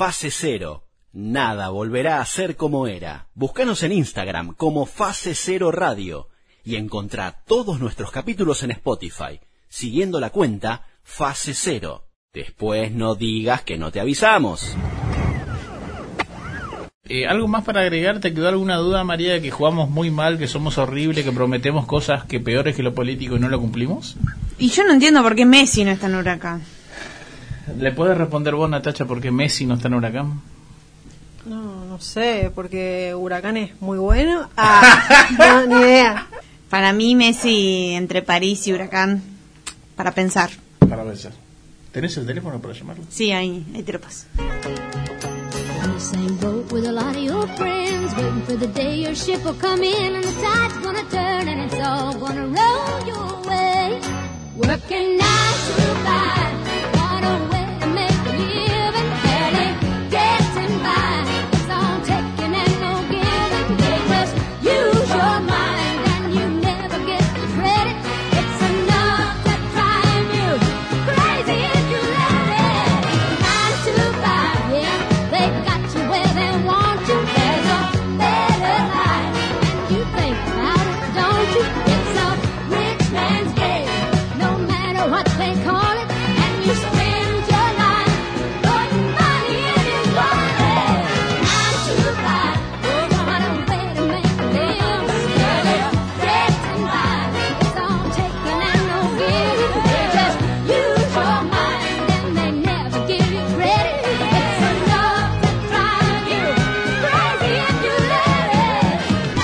Fase Cero. Nada volverá a ser como era. Búscanos en Instagram como Fase Cero Radio y encontrá todos nuestros capítulos en Spotify, siguiendo la cuenta Fase Cero. Después no digas que no te avisamos. Eh, ¿Algo más para agregar? ¿Te quedó alguna duda, María, de que jugamos muy mal, que somos horribles, que prometemos cosas que peores que lo político y no lo cumplimos? Y yo no entiendo por qué Messi no está en Huracán. ¿Le puedes responder vos, Natacha, por qué Messi no está en Huracán? No, no sé, porque Huracán es muy bueno. Ah, no, ni idea. Para mí, Messi entre París y Huracán, para pensar. Para pensar. ¿Tenés el teléfono para llamarlo? Sí, ahí, ahí te lo paso. On the same boat with a lot of your friends, waiting for the day your ship will come in and the tide's gonna turn and it's all gonna roll your way. Working nine to five, what a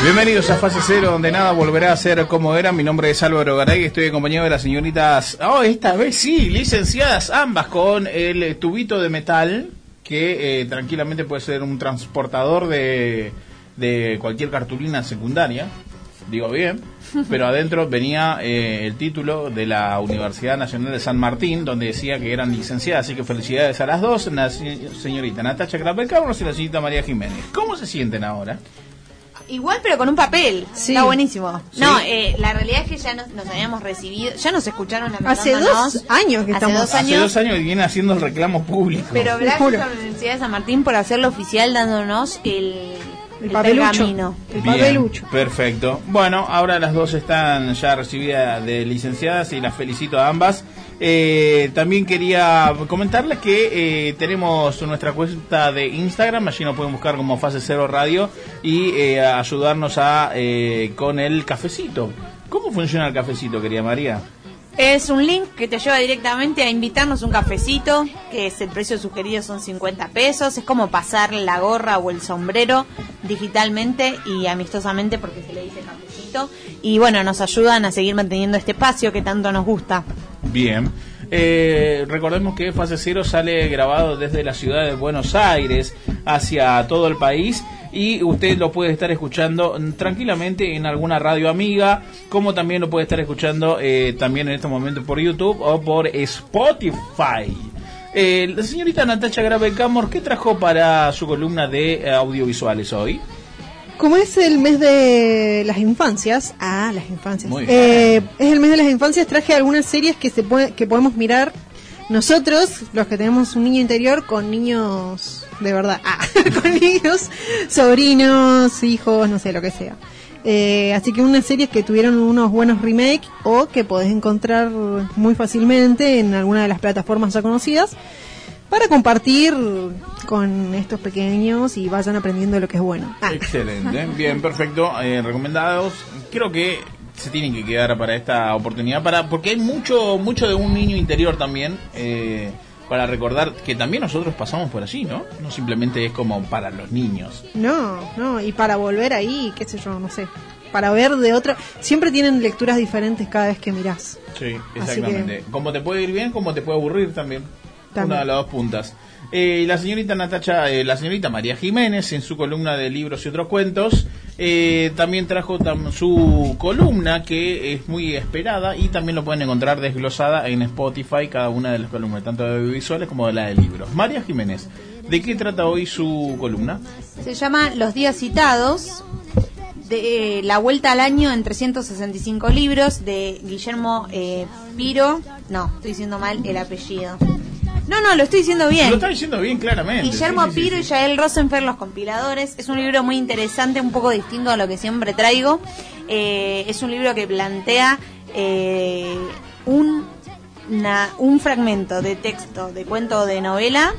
Bienvenidos a Fase Cero, donde nada volverá a ser como era. Mi nombre es Álvaro Garay y estoy acompañado de las señoritas, oh, esta vez sí, licenciadas ambas con el tubito de metal, que eh, tranquilamente puede ser un transportador de, de cualquier cartulina secundaria, digo bien, pero adentro venía eh, el título de la Universidad Nacional de San Martín, donde decía que eran licenciadas, así que felicidades a las dos, la se- señorita Natacha Krapelkauros y la señorita María Jiménez. ¿Cómo se sienten ahora? Igual, pero con un papel. Sí. Está buenísimo. Sí. No, eh, la realidad es que ya nos, nos habíamos recibido, ya nos escucharon Hace dos años que Hace estamos- dos Hace dos años que viene haciendo el reclamo público. Pero gracias a la Universidad de San Martín por hacerlo oficial dándonos el, El papelucho. pergamino. El Bien, papelucho. Perfecto. Bueno, ahora las dos están ya recibidas de licenciadas y las felicito a ambas. Eh, también quería comentarles que eh, tenemos nuestra cuenta de Instagram, allí nos pueden buscar como Fase Cero Radio y eh, ayudarnos a eh, con el cafecito. ¿Cómo funciona el cafecito, querida María? Es un link que te lleva directamente a invitarnos un cafecito, que es el precio sugerido son 50 pesos. Es como pasar la gorra o el sombrero digitalmente y amistosamente porque se le dice cafecito. Y bueno, nos ayudan a seguir manteniendo este espacio que tanto nos gusta. Bien. Eh, recordemos que Fase Cero sale grabado desde la ciudad de Buenos Aires hacia todo el país y usted lo puede estar escuchando tranquilamente en alguna radio amiga, como también lo puede estar escuchando eh, también en este momento por YouTube o por Spotify. Eh, la señorita Natacha Grave Camor, ¿qué trajo para su columna de eh, audiovisuales hoy? Como es el mes de las infancias, ah, las infancias. Eh, es el mes de las infancias, traje algunas series que se puede, que podemos mirar nosotros, los que tenemos un niño interior, con niños de verdad, ah, con niños, sobrinos, hijos, no sé, lo que sea. Eh, así que unas series que tuvieron unos buenos remakes o que podés encontrar muy fácilmente en alguna de las plataformas ya conocidas para compartir con estos pequeños y vayan aprendiendo lo que es bueno. Ah. Excelente, bien, perfecto, eh, recomendados. Creo que se tienen que quedar para esta oportunidad, para porque hay mucho mucho de un niño interior también, eh, para recordar que también nosotros pasamos por allí, ¿no? No simplemente es como para los niños. No, no, y para volver ahí, qué sé yo, no sé. Para ver de otra. Siempre tienen lecturas diferentes cada vez que mirás. Sí, exactamente. Como te puede ir bien, como te puede aburrir también. También. Una de las dos puntas. Eh, la señorita Natacha, eh, la señorita María Jiménez, en su columna de libros y otros cuentos, eh, también trajo tam- su columna que es muy esperada y también lo pueden encontrar desglosada en Spotify, cada una de las columnas, tanto de audiovisuales como de la de libros. María Jiménez, ¿de qué trata hoy su columna? Se llama Los días citados, de eh, la vuelta al año en 365 libros de Guillermo eh, Piro. No, estoy diciendo mal el apellido. No, no, lo estoy diciendo bien. Lo está diciendo bien claramente. Guillermo sí, sí, Piro sí, y. Yael Rosenfeld, Los Compiladores. Es un libro muy interesante, un poco distinto a lo que siempre traigo. Eh, es un libro que plantea eh, un, una- un fragmento de texto, de cuento o de novela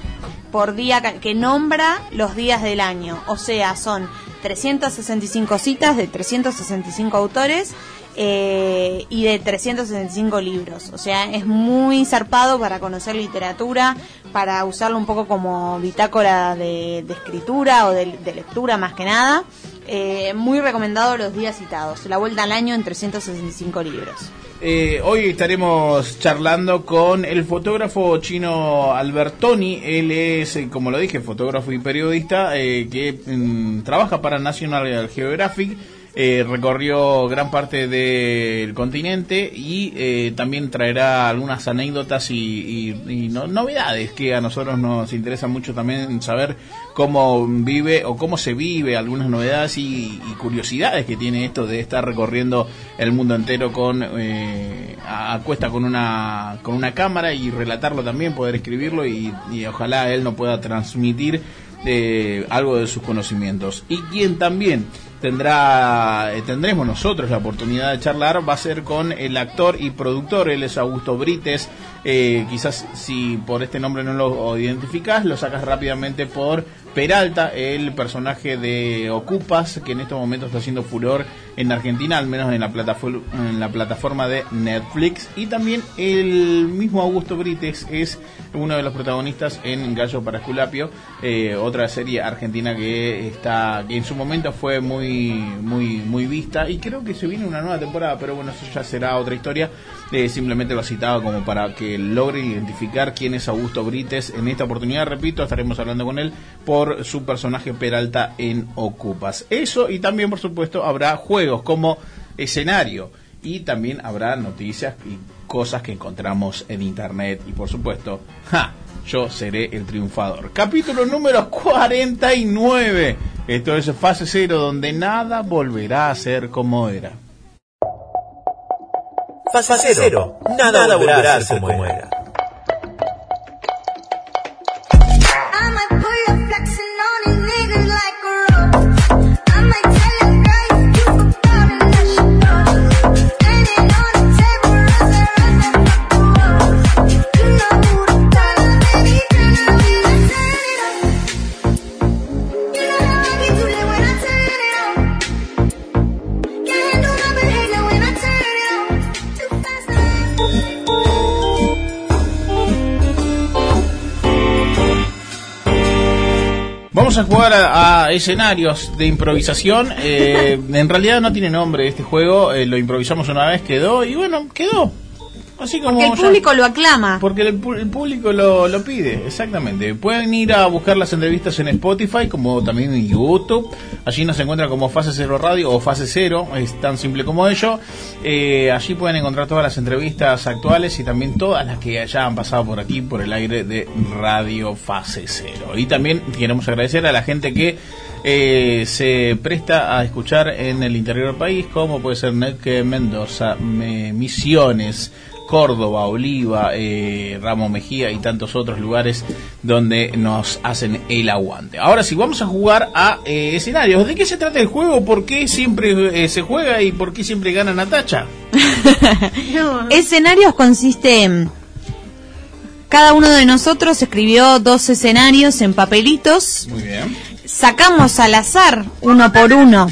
por día que nombra los días del año. O sea, son 365 citas de 365 autores eh, y de 365 libros. O sea, es muy zarpado para conocer literatura, para usarlo un poco como bitácora de, escritura o de, de lectura más que nada. Eh, muy recomendado los días citados. La vuelta al año en 365 libros. Eh, hoy estaremos charlando con el fotógrafo chino Albertoni. Él es, eh, como lo dije, fotógrafo y periodista eh, que mm, trabaja para National Geographic. Eh, recorrió gran parte del continente y eh, también traerá algunas anécdotas y, no- novedades que a nosotros nos interesa mucho también saber cómo vive o cómo se vive, algunas novedades y, curiosidades que tiene esto de estar recorriendo el mundo entero con eh, a, cuesta con una con una cámara y relatarlo también, poder escribirlo y, y ojalá él nos pueda transmitir eh, algo de sus conocimientos. Y quien también tendrá eh, tendremos nosotros la oportunidad de charlar va a ser con el actor y productor, él es Augusto Brites. Eh, quizás si por este nombre no lo identificás, lo sacas rápidamente por Peralta, el personaje de Ocupas, que en estos momentos está haciendo furor en Argentina, al menos en la, en la plataforma de Netflix. Y también el mismo Augusto Brites es uno de los protagonistas en Gallo para Esculapio, eh, otra serie argentina que está que en su momento fue muy muy muy vista y creo que se viene una nueva temporada, pero bueno, eso ya será otra historia. Eh, simplemente lo citaba como para que logren identificar quién es Augusto Brites. En esta oportunidad, repito, estaremos hablando con él por su personaje Peralta en Ocupas. Eso y también, por supuesto, habrá juegos como escenario y también habrá noticias y cosas que encontramos en internet y por supuesto, ¡ja! yo seré el triunfador. Capítulo número 49. Esto es fase cero donde nada volverá a ser como era. Fase cero. Nada, volverá a ser como era. A jugar a, a escenarios de improvisación. Eh, en realidad no tiene nombre este juego. eh, lo improvisamos una vez, quedó y bueno, quedó. Así como Porque el ya- público lo aclama. Porque el, público lo, lo pide, exactamente. Pueden ir a buscar las entrevistas en Spotify, como también en YouTube. Allí nos encuentran como Fase Cero Radio o Fase Cero, es tan simple como ello. Eh, allí pueden encontrar todas las entrevistas actuales y también todas las que ya han pasado por aquí, por el aire de Radio Fase Cero. Y también queremos agradecer a la gente que eh, se presta a escuchar en el interior del país, como puede ser Neque, Mendoza, Me- Misiones, Córdoba, Oliva, eh, Ramo Mejía y tantos otros lugares donde nos hacen el aguante. Ahora sí, vamos a jugar a eh, escenarios. ¿De qué se trata el juego? ¿Por qué siempre eh, se juega y por qué siempre gana Natacha? No, Escenarios consiste en... Cada uno de nosotros escribió dos escenarios en papelitos. Muy bien. Sacamos al azar, uno por uno,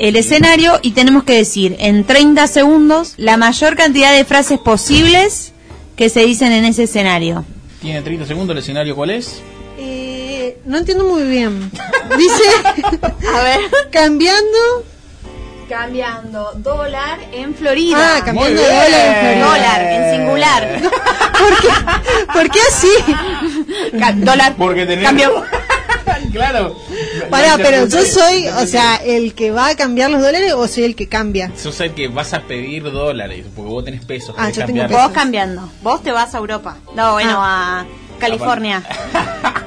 el escenario y tenemos que decir en 30 segundos la mayor cantidad de frases posibles que se dicen en ese escenario. Tiene 30 segundos. ¿El escenario cuál es? eh, no entiendo muy bien. Dice, A ver. cambiando. Cambiando dólar en Florida. Ah, cambiando Muy de bien. dólar en Florida. Dólar en singular. ¿Por qué, ¿Por qué así? Ca- dólar. Porque tenemos... Cambio. claro. Pará, pero yo soy, o sea, el que va a cambiar los dólares o soy el que cambia. Sos el que vas a pedir dólares, porque vos tenés pesos. Ah, querés yo tengo cambiar. pesos. Vos cambiando. Vos te vas a Europa. No, bueno, a California.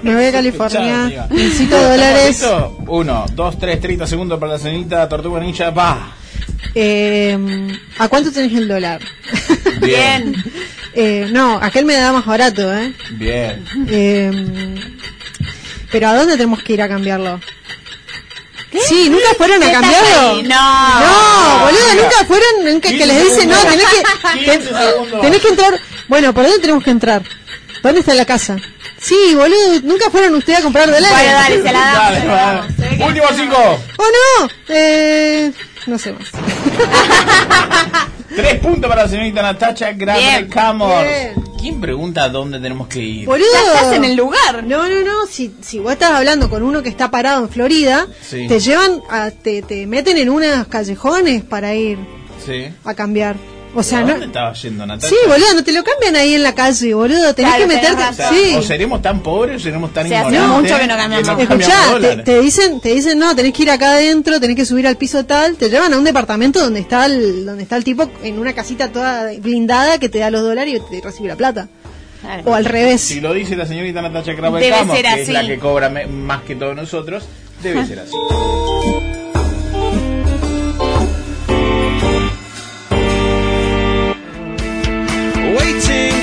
Me voy a California, necesito dólares. Uno, dos, tres, 30 segundos para la cenita, tortuga ninja, va. Eh, ¿A cuánto tenés el dólar? Bien. Eh, no, aquel me da más barato, ¿eh? Bien. Eh, pero ¿a dónde tenemos que ir a cambiarlo? Sí, nunca fueron a ¿Qué cambiarlo. No. No, boludo, nunca fueron, nunca que 15 les dicen, no, tenés que, 15 segundos. tenés que entrar. Bueno, ¿por dónde tenemos que entrar? ¿Dónde está la casa? Sí, boludo, nunca fueron ustedes a comprar. Bueno, dale, se la damos. Dale, se la dale. damos. Se que- Último cinco. ¿O no? Eh, no sé más. Tres puntos para la señorita Natacha Bien. Camor. ¿Quién pregunta dónde tenemos que ir? Boludo. Ya estás en el lugar. No, no, no. Si, si vos estás hablando con uno que está parado en Florida, Sí. te llevan, a, te, te meten en unos callejones para ir Sí. a cambiar. O sea, ¿A no. dónde estaba yendo Natacha? Sí, boludo, no te lo cambian ahí en la calle, boludo. Tenés Claro, que meterte. O, sea, sí. o seremos tan pobres o seremos tan Sí, hace ignorantes. mucho que no cambiamos. no Escuchá, cambiamos te, dicen, te dicen, no, tenés que ir acá adentro, tenés que subir al piso tal, te llevan a un departamento donde está el, donde está el tipo en una casita toda blindada que te da los dólares y te recibe la plata. Claro. O al revés. Si lo dice la señorita Natacha ser que es la que cobra me- más que todos nosotros, debe ser así. Waiting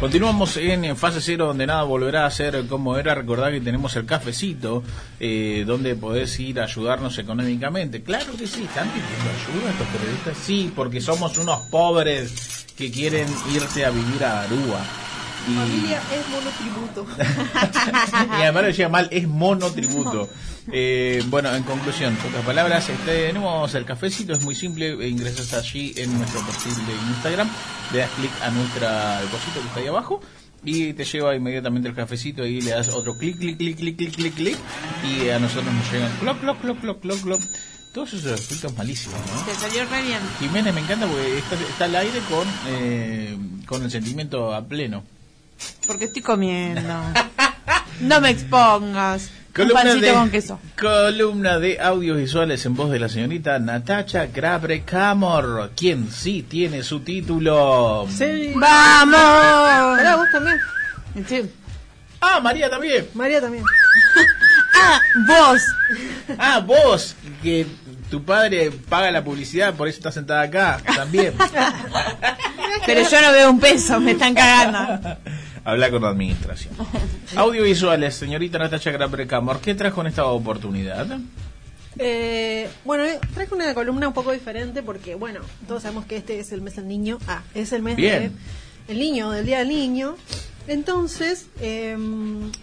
Continuamos en, fase cero donde nada volverá a ser como era. Recordad que tenemos el cafecito eh, donde podés ir a ayudarnos económicamente. Claro que sí, están pidiendo ayuda estos periodistas. Sí, porque somos unos pobres que quieren irse a vivir a Aruba. Y, es monotributo. y además lo decía mal, es monotributo. Eh, bueno, en conclusión, pocas palabras, este, tenemos el cafecito, es muy simple, eh, ingresas allí en nuestro perfil de Instagram, le das clic a nuestra el cosito que está ahí abajo y te lleva inmediatamente el cafecito y le das otro clic, clic, clic, clic, clic, clic, clic y a nosotros nos llegan cloc, cloc, cloc, cloc, cloc, cloc. Todos esos efectos malísimos, ¿no? Te salió re bien. Jiménez me encanta porque está, está al aire con, eh, con el sentimiento a pleno. Porque estoy comiendo. No me expongas. Un Columna pancito de, con queso. columna de audiovisuales en voz de la señorita Natacha Grabre Camor, quien sí tiene su título. Sí. ¡Vamos! Ahora vos también. Sí. Ah, María también. María también. Ah, vos. Ah, vos, que tu padre paga la publicidad, por eso estás sentada acá, también. Pero yo no veo un peso, me están cagando. Habla con la administración. Audiovisuales, señorita Natacha Grabre Camor, ¿qué trajo en esta oportunidad? Eh, bueno, eh, traje una columna un poco diferente porque, bueno, todos sabemos que este es el mes del niño. Ah, es el mes Bien. de niño, del Día del Niño. Entonces, eh,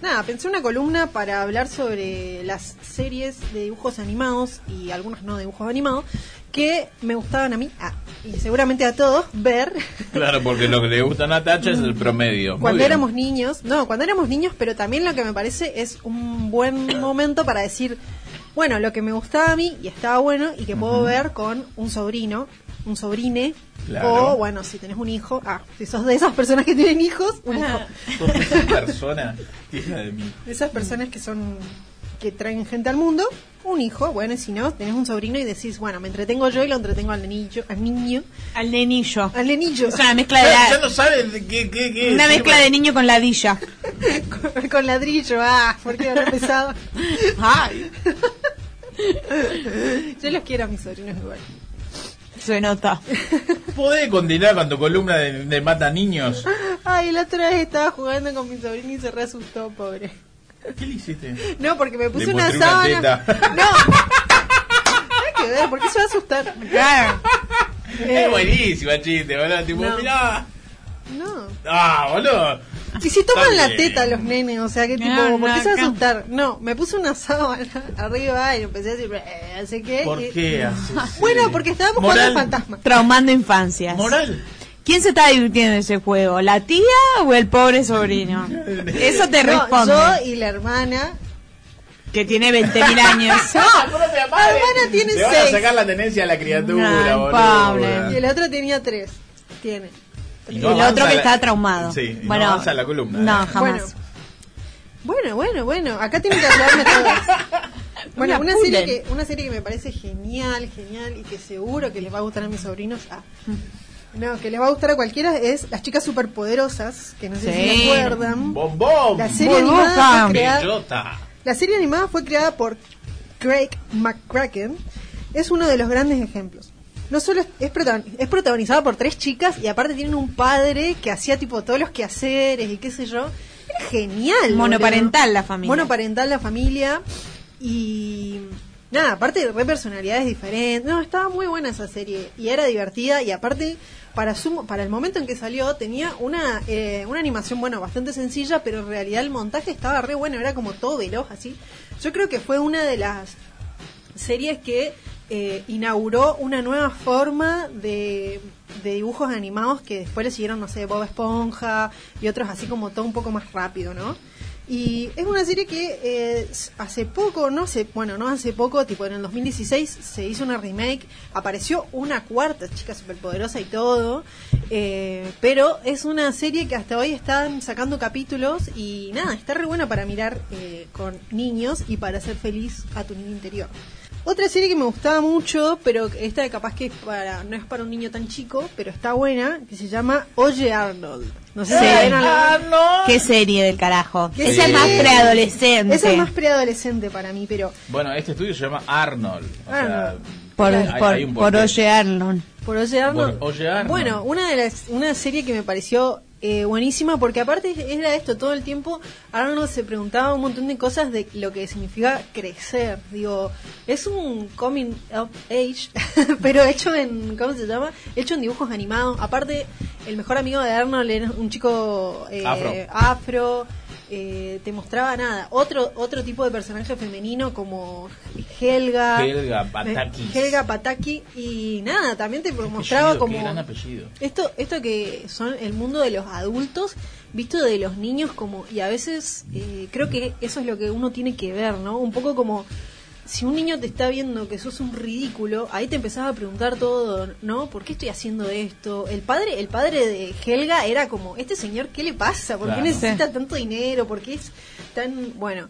nada, pensé una columna para hablar sobre las series de dibujos animados y algunos no dibujos animados que me gustaban a mí, ah, y seguramente a todos, ver. Claro, porque lo que le gusta a Natacha es el promedio. Cuando éramos niños, no, cuando éramos niños, pero también lo que me parece es un buen momento para decir, bueno, lo que me gustaba a mí y estaba bueno y que puedo ver con un sobrino, un sobrine, Claro. o bueno, si tenés un hijo, ah, si sos de esas personas que tienen hijos, un hijo. Sos esa persona, hija de mí. Esas personas que son que traen gente al mundo, un hijo, bueno, y si no, tenés un sobrino y decís, bueno, me entretengo yo y lo entretengo al niño, al niño, Al nenillo. al nenillo, Es una mezcla de Ya, la- ya no saben qué, qué, qué una es. mezcla de niño con ladilla. con, con ladrillo, ah, porque era pesado. Ay, Yo los quiero a mis sobrinos igual. Se nota. ¿Podés continuar con tu columna de, de mata niños? Ay, la otra vez estaba jugando con mi sobrino y se re asustó, pobre. ¿Qué le hiciste? No, porque me puse Le una una sábana. teta. no. Nada que ver, ¿por qué se va a asustar? Claro. Eh, Es buenísima chiste, boludo. Tipo, no. mirá. No. Ah, boludo. Y si toman la teta los nenes, o sea, que tipo, No, ¿por qué no, se va a asustar? No, me puse una sábana arriba y empecé a decir, "Eh", así que. ¿Por y- qué Bueno, porque estábamos jugando al fantasma. Traumando infancias. Moral. ¿Quién se está divirtiendo en ese juego? ¿La tía o el pobre sobrino? Eso te No, responde. yo y la hermana. Que tiene 20.000 años. Propia madre. hermana tiene Le van a sacar la tenencia a la criatura, boludo. Pablo. Y el otro tenía tres. Tiene. Y Y no el otro que la- está traumado. Sí, y no bueno, avanza la columna, No, jamás. Bueno, bueno, bueno. Acá tienen que ayudarme todas. Bueno, Una serie, que, una serie que me parece genial, genial y que seguro que les va a gustar a mis sobrinos. Ah. No, que les va a gustar a cualquiera es Las Chicas Superpoderosas, que no sé si se acuerdan. Bombón. La serie, animada fue creada, Bellota. la serie animada fue creada por Craig McCracken. Es uno de los grandes ejemplos. No solo es, es protagon- es protagonizada por tres chicas y aparte tienen un padre que hacía tipo todos los quehaceres y qué sé yo. Era genial. Monoparental la familia. Monoparental la familia. Y nada, aparte re personalidades diferentes. No, estaba muy buena esa serie y era divertida y aparte para su, para el momento en que salió tenía una eh, una animación bueno bastante sencilla, pero en realidad el montaje estaba re bueno, era como todo veloz así. Yo creo que fue una de las series que eh, inauguró una nueva forma de, de dibujos animados que después le siguieron, no sé, Bob Esponja y otros así como todo un poco más rápido, ¿no? Y es una serie que eh, hace poco, no sé, bueno, no hace poco, tipo en el 2016 se hizo una remake, apareció una cuarta chica superpoderosa y todo, eh, pero es una serie que hasta hoy están sacando capítulos y nada, está re buena para mirar eh, con niños y para hacer feliz a tu niño interior. Otra serie que me gustaba mucho, pero esta capaz que es para, no es para un niño tan chico, pero está buena, que se llama Oye Arnold. No sé Sí. alguna- Qué serie del carajo. ¿Qué Esa es serie? más preadolescente. Esa es más preadolescente para mí, pero Bueno, este estudio se llama Arnold. O sea, Arnold. por, hay- por, hay un por porqué. Oye Arnold. por Oye Arnold. Por Oye Arnold. Bueno, una de las, una serie que me pareció eh, buenísima porque aparte era esto todo el tiempo. Arnold se preguntaba un montón de cosas de lo que significa crecer. Digo, es un coming of age, pero hecho en, ¿cómo se llama? Hecho en dibujos animados. Aparte, el mejor amigo de Arnold era un chico eh, Afro. afro, eh, te mostraba nada. Otro otro tipo de personaje femenino como Helga. Helga Patakis. Helga Pataki. Y nada, también te mostraba como... Qué gran apellido. Esto, esto que son el mundo de los adultos, visto de los niños como, y a veces eh, creo que eso es lo que uno tiene que ver, ¿no? Un poco como si un niño te está viendo que sos un ridículo, ahí te empezás a preguntar todo, ¿no? ¿Por qué estoy haciendo esto? El padre, el padre de Helga era como, este señor, ¿qué le pasa? ¿Por qué necesita tanto dinero? ¿Por qué es tan, bueno?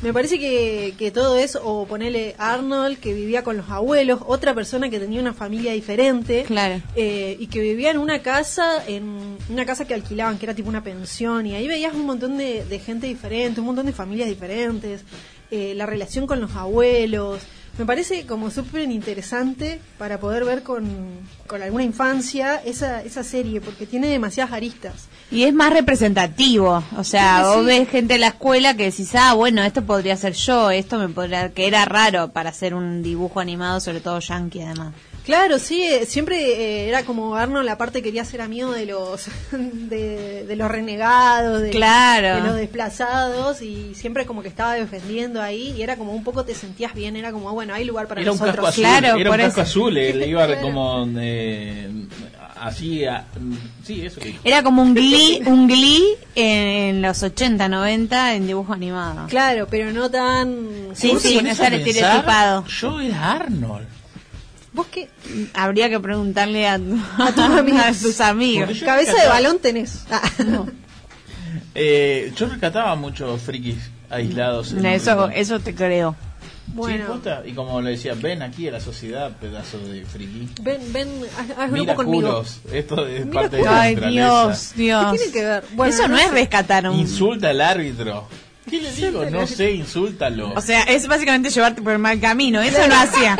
Me parece que, que todo eso, o ponerle Arnold, que vivía con los abuelos, otra persona que tenía una familia diferente, Claro. eh, y que vivía en una casa, en una casa que alquilaban, que era tipo una pensión, y ahí veías un montón de, de gente diferente, un montón de familias diferentes, eh, la relación con los abuelos. Me parece como súper interesante para poder ver con, con alguna infancia esa, esa serie, porque tiene demasiadas aristas. Y es más representativo. O sea, vos sí. ves gente en la escuela que decís, ah, bueno, esto podría ser yo, esto me podría. que era raro para hacer un dibujo animado, sobre todo yankee, además. Claro, sí, eh, siempre eh, era como Arnold, la parte quería ser amigo de los de, de los renegados, de, Claro. de los desplazados y siempre como que estaba defendiendo ahí y era como un poco te sentías bien, era como bueno, hay lugar para Era un nosotros. casco azul. Claro, era por un casco eso. azul. eh, le iba Claro. como eh, así. a- sí, eso que dijo. Era como un glee, un glee en los 80, 90 en dibujo animado. Claro, pero no tan Sí, ¿Vos te sí, no estar estereotipado. Yo era Arnold. ¿Vos qué? Habría que preguntarle a, A tus amigos. a tus amigos. Cabeza de balón tenés. Ah. Eh, yo rescataba muchos frikis aislados. Eso, eso te creo. Bueno, Sí. Y como le decía, ven aquí a la sociedad, pedazo de friki. ven, ven, haz, haz Mira grupo conmigo. culos. Esto es Mira parte de la culos. Ay. Dios, Dios. ¿Qué tiene que ver? Bueno, eso no, no es rescatar un... Insulta al árbitro. ¿Qué le digo? No sé, insúltalo. O sea, es básicamente llevarte por el mal camino. Eso no hacía.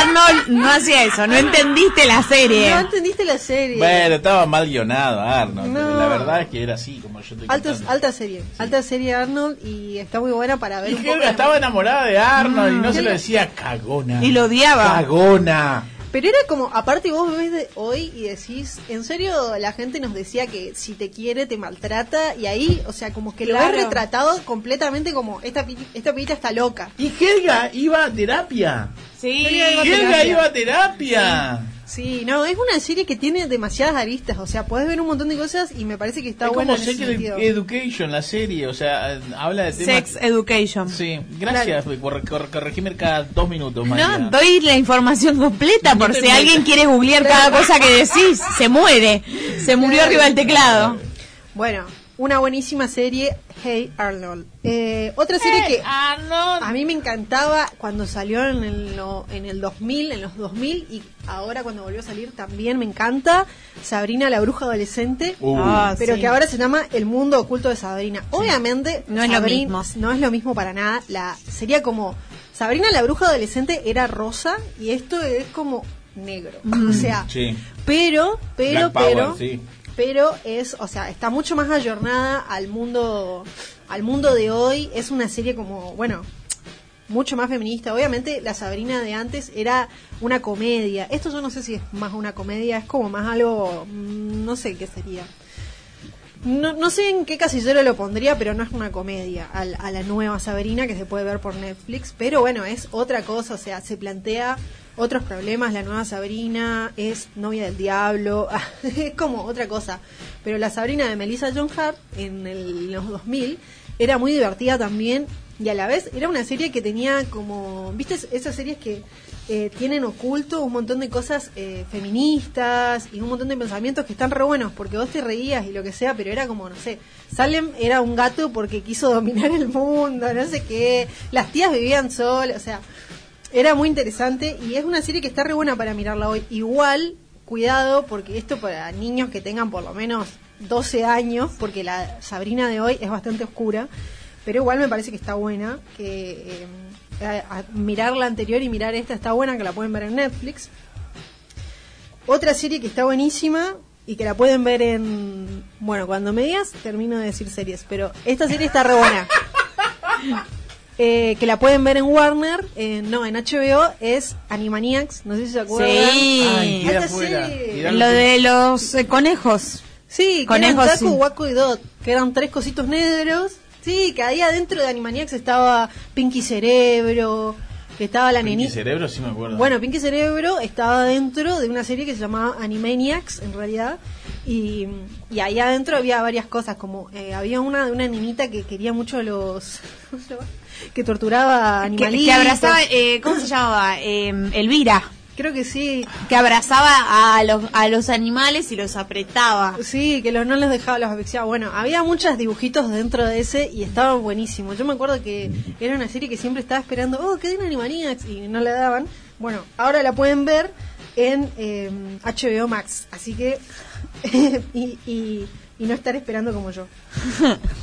Arnold no hacía eso. No entendiste la serie. No entendiste la serie. Bueno, estaba mal guionado Arnold, pero No. la verdad es que era así, como yo te Alta, contando. alta serie, alta serie Arnold y está muy buena para ver Y un poco Helga de- estaba enamorada de Arnold y no se lo decía cagona. Y lo odiaba. Cagona. Pero era como, aparte vos ves de hoy y decís, en serio la gente nos decía que si te quiere te maltrata y ahí, o sea, como que lo ves retratado completamente como esta, pi- esta pibita está loca. Y Helga iba a terapia. Sí. Helga iba a Helga terapia. iba a terapia. Sí, no, es una serie que tiene demasiadas aristas, o sea, podés ver un montón de cosas y me parece que está es buena como en ese sentido. Education, la serie, o sea, habla de temas... Sex Education. Sí, gracias por cor- corregirme cada dos minutos, María. No, doy la información completa No por si metas. alguien quiere googlear cada cosa que decís. Se muere. Se murió arriba del teclado. Bueno, una buenísima serie, Hey Arnold. Eh, otra serie que a mí me encantaba cuando salió en el, no- en el 2000, en los 2000 y ahora cuando volvió a salir también me encanta Sabrina la bruja adolescente. Uh. Ah, pero sí. que ahora se llama El mundo oculto de Sabrina. Obviamente No es lo Sabrina- mismo. No es lo mismo para nada. La sería como Sabrina la bruja adolescente era rosa y esto es como negro. O sea, Sí. pero pero Black Power, pero sí. Pero es, o sea, está mucho más ayornada al mundo al mundo de hoy, es una serie como, bueno, mucho más feminista. Obviamente la Sabrina de antes era una comedia. Esto yo no sé si es más una comedia, es como más algo, mm, no sé qué sería. No, no sé en qué casillero lo pondría, pero no es una comedia al- a, la nueva Sabrina que se puede ver por Netflix. Pero bueno, es otra cosa, o sea, se plantea otros problemas. La nueva Sabrina es novia del diablo, es como otra cosa. Pero la Sabrina de Melissa John Hart en el- los 2000 era muy divertida también y a la vez era una serie que tenía como, ¿viste esas series que eh, tienen oculto un montón de cosas eh, feministas y un montón de pensamientos que están re buenos porque vos te reías y lo que sea, pero era como, no sé, Salem era un gato porque quiso dominar el mundo, no sé qué, las tías vivían solas, o sea, era muy interesante y es una serie que está re buena para mirarla hoy. Igual, cuidado, porque esto para niños que tengan por lo menos 12 años, porque la Sabrina de hoy es bastante oscura, pero igual me parece que está buena, que eh, mirar la anterior y mirar esta está buena, que la pueden ver en Netflix. Otra serie que está buenísima y que la pueden ver en... Bueno, cuando me digas termino de decir series, pero esta serie está re buena. Eh, que la pueden ver en Warner, eh, no, en HBO, es Animaniacs, no sé si se acuerdan. Sí. Ay, queda Alta afuera. serie. Tirá Lo de los eh, conejos. Sí, que Conejos, eran Taco, sí. Waco y Dot, que eran tres cositos negros. Sí, que ahí adentro de Animaniacs estaba Pinky Cerebro, que estaba la Pinky nenita. Cerebro sí me acuerdo. Bueno, Pinky Cerebro estaba dentro de una serie que se llamaba Animaniacs, en realidad, y, y ahí adentro había varias cosas, como eh, había una de una niñita que quería mucho a los... que torturaba Que, animalitos. que abrazaba, eh, ¿cómo se llamaba? Eh, Elvira. Creo que sí. Que abrazaba a los, a los animales y los apretaba. Sí, que los, no los dejaba, los asfixiaba. Bueno, había muchos dibujitos dentro de ese y estaban buenísimos. Yo me acuerdo que era una serie que siempre estaba esperando, oh, que den Animaniacs y no la daban. Bueno, ahora la pueden ver en eh, HBO Max, así que. y, y, y no estar esperando como yo.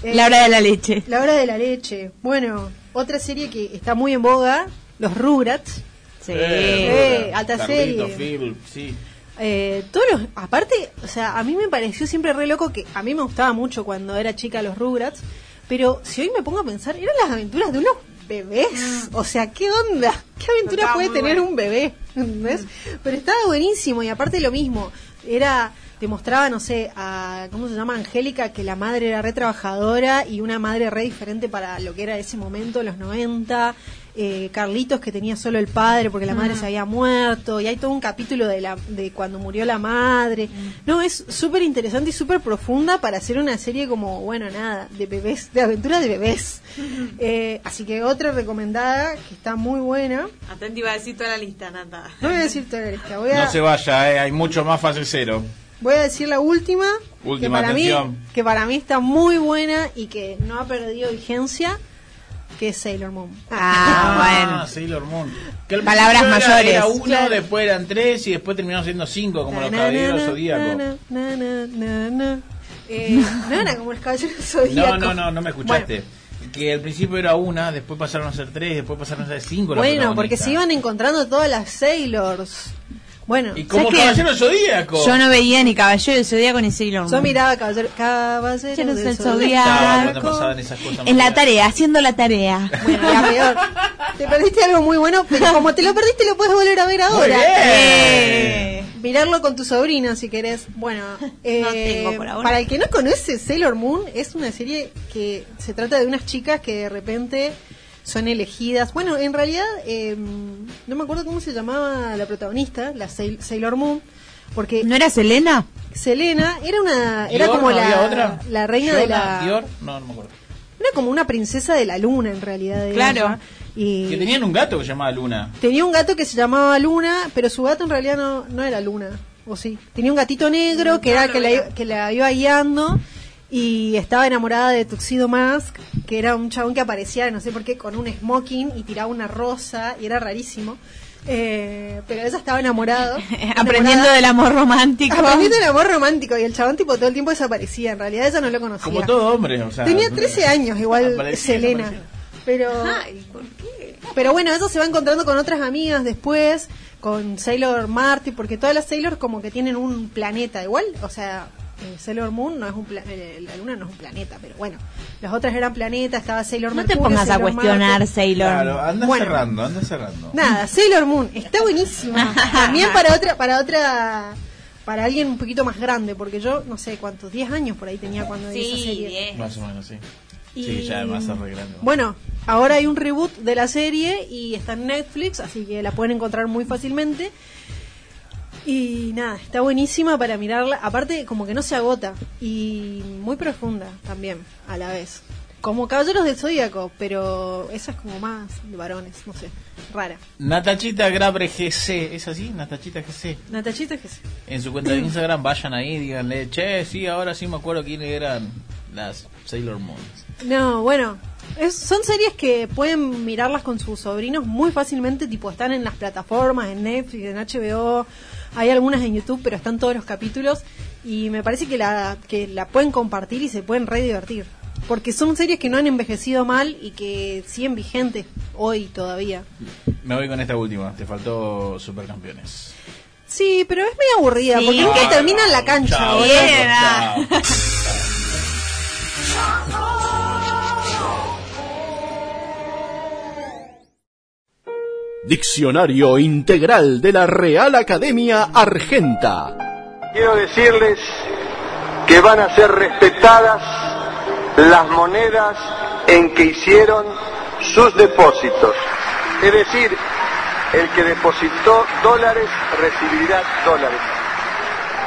Eh, La hora de la leche. La hora de la leche. Bueno, otra serie que está muy en boga, Los Rugrats. Sí. Eh, alta Carlito, serie. Phil, sí. Eh, todos los, aparte, o sea, a mí me pareció siempre re loco que a mí me gustaba mucho cuando era chica los Rugrats, pero si hoy me pongo a pensar, eran las aventuras de unos bebés. O sea, ¿qué onda? ¿Qué aventura puede tener bueno. un bebé? ¿Entendés? Pero estaba buenísimo y aparte lo mismo, era te mostraba, no sé, a, ¿cómo se llama? Angélica, que la madre era re trabajadora y una madre re diferente para lo que era ese momento, los 90. Eh, Carlitos, que tenía solo el padre porque la madre se había muerto. Y hay todo un capítulo de, la, de cuando murió la madre. No, es súper interesante y súper profunda para hacer una serie como, bueno, nada, de bebés, de aventuras de bebés. Eh, así que otra recomendada que está muy buena. Atenti iba a decir toda la lista, Nata. No voy a decir toda la lista, voy a, No se vaya, eh, hay mucho más fase cero. Voy a decir la última, que Última, para mí atención. que para mí está muy buena y que no ha perdido vigencia. Que es Sailor Moon. Ah, bueno. Sailor Moon. Que al Palabras era- mayores. Era uno, Claro. después eran tres y después terminaron siendo cinco, como los Na, na, caballeros na, zodíacos. na, na, na, na, na. Eh, no era como los caballeros zodíacos. No, no, no, no me escuchaste. Que al principio era una, después pasaron a ser tres, después pasaron a ser cinco. Bueno, porque se iban encontrando todas las Sailors. Bueno, Y como caballero zodíaco. Yo no veía ni Caballero del Zodíaco ni Sailor Moon. yo miraba Caballero, Caballero del del esas cosas. En la tarea, haciendo la tarea. Bueno, la peor. Te perdiste algo muy bueno, pero como te lo perdiste lo puedes volver a ver ahora. bien. Eh. Mirarlo con tu sobrino si querés. Bueno, eh, No tengo por ahora. para el que no conoce, Sailor Moon es una serie que se trata de unas chicas que de repente son elegidas. Bueno, en realidad, eh, no me acuerdo cómo se llamaba la protagonista, la Sail- Sailor Moon, porque ¿No era Selena? Selena era una era Dior, como ¿no había la, otra? la reina de la Dior, no, no me acuerdo. era como una princesa de la luna en realidad Claro. ella. y Que tenían un gato que se llamaba Luna. tenía un gato que se llamaba Luna pero su gato en realidad no, no era Luna o sí tenía un gatito negro que era que la, que la iba guiando y estaba enamorada de Tuxedo Mask que era un chabón que aparecía no sé por qué con un smoking y tiraba una rosa y era rarísimo Eh, pero ella estaba enamorado Aprendiendo del amor romántico. aprendiendo el amor romántico y el chabón tipo todo el tiempo desaparecía en realidad ella no lo conocía Como todo hombre, o sea. Tenía 13 años igual Aparecía, Selena. aparecía. Pero Pero bueno, eso se va encontrando con otras amigas después, con Sailor Marty, porque todas las Sailor como que tienen un planeta igual, o sea, eh, Sailor Moon no es un pla- eh, la luna no es un planeta, pero bueno, las otras eran planetas, estaba Sailor No te pongas a Sailor cuestionar, Marte. Sailor. Claro, anda Bueno. cerrando, anda cerrando. Nada, Sailor Moon, está buenísima. También para otra, para otra, para alguien un poquito más grande, porque yo no sé cuántos, 10 años por ahí tenía cuando vi esa Sí, serie. bien. Más o menos, sí. Y- Sí, ya además arreglando. Bueno, ahora hay un reboot de la serie y está en Netflix, así que la pueden encontrar muy fácilmente. Y nada, está buenísima para mirarla. Aparte, como que no se agota y muy profunda también a la vez. Como Caballeros del Zodíaco, pero esa es como más de varones, no sé, rara. Natachita Grabre GC, ¿es así? Natachita GC. Natachita sí. En su cuenta de Instagram, vayan ahí, díganle, che, sí, ahora sí me acuerdo quiénes eran las Sailor Moon. No, bueno, es- son series que pueden mirarlas con sus sobrinos muy fácilmente, tipo están en las plataformas, en Netflix, en HBO, hay algunas en YouTube, pero están todos los capítulos y me parece que la, que la pueden compartir y se pueden re divertir. Porque son series que no han envejecido mal y que siguen vigentes hoy todavía. Me voy con esta última, te faltó Supercampeones. Sí, pero es medio aburrida, Sí. porque nunca Ah, termina en la cancha. Chao, chao. Diccionario Integral de la Real Academia Argenta. Quiero decirles que van a ser respetadas las monedas en que hicieron sus depósitos. Es decir, el que depositó dólares recibirá dólares.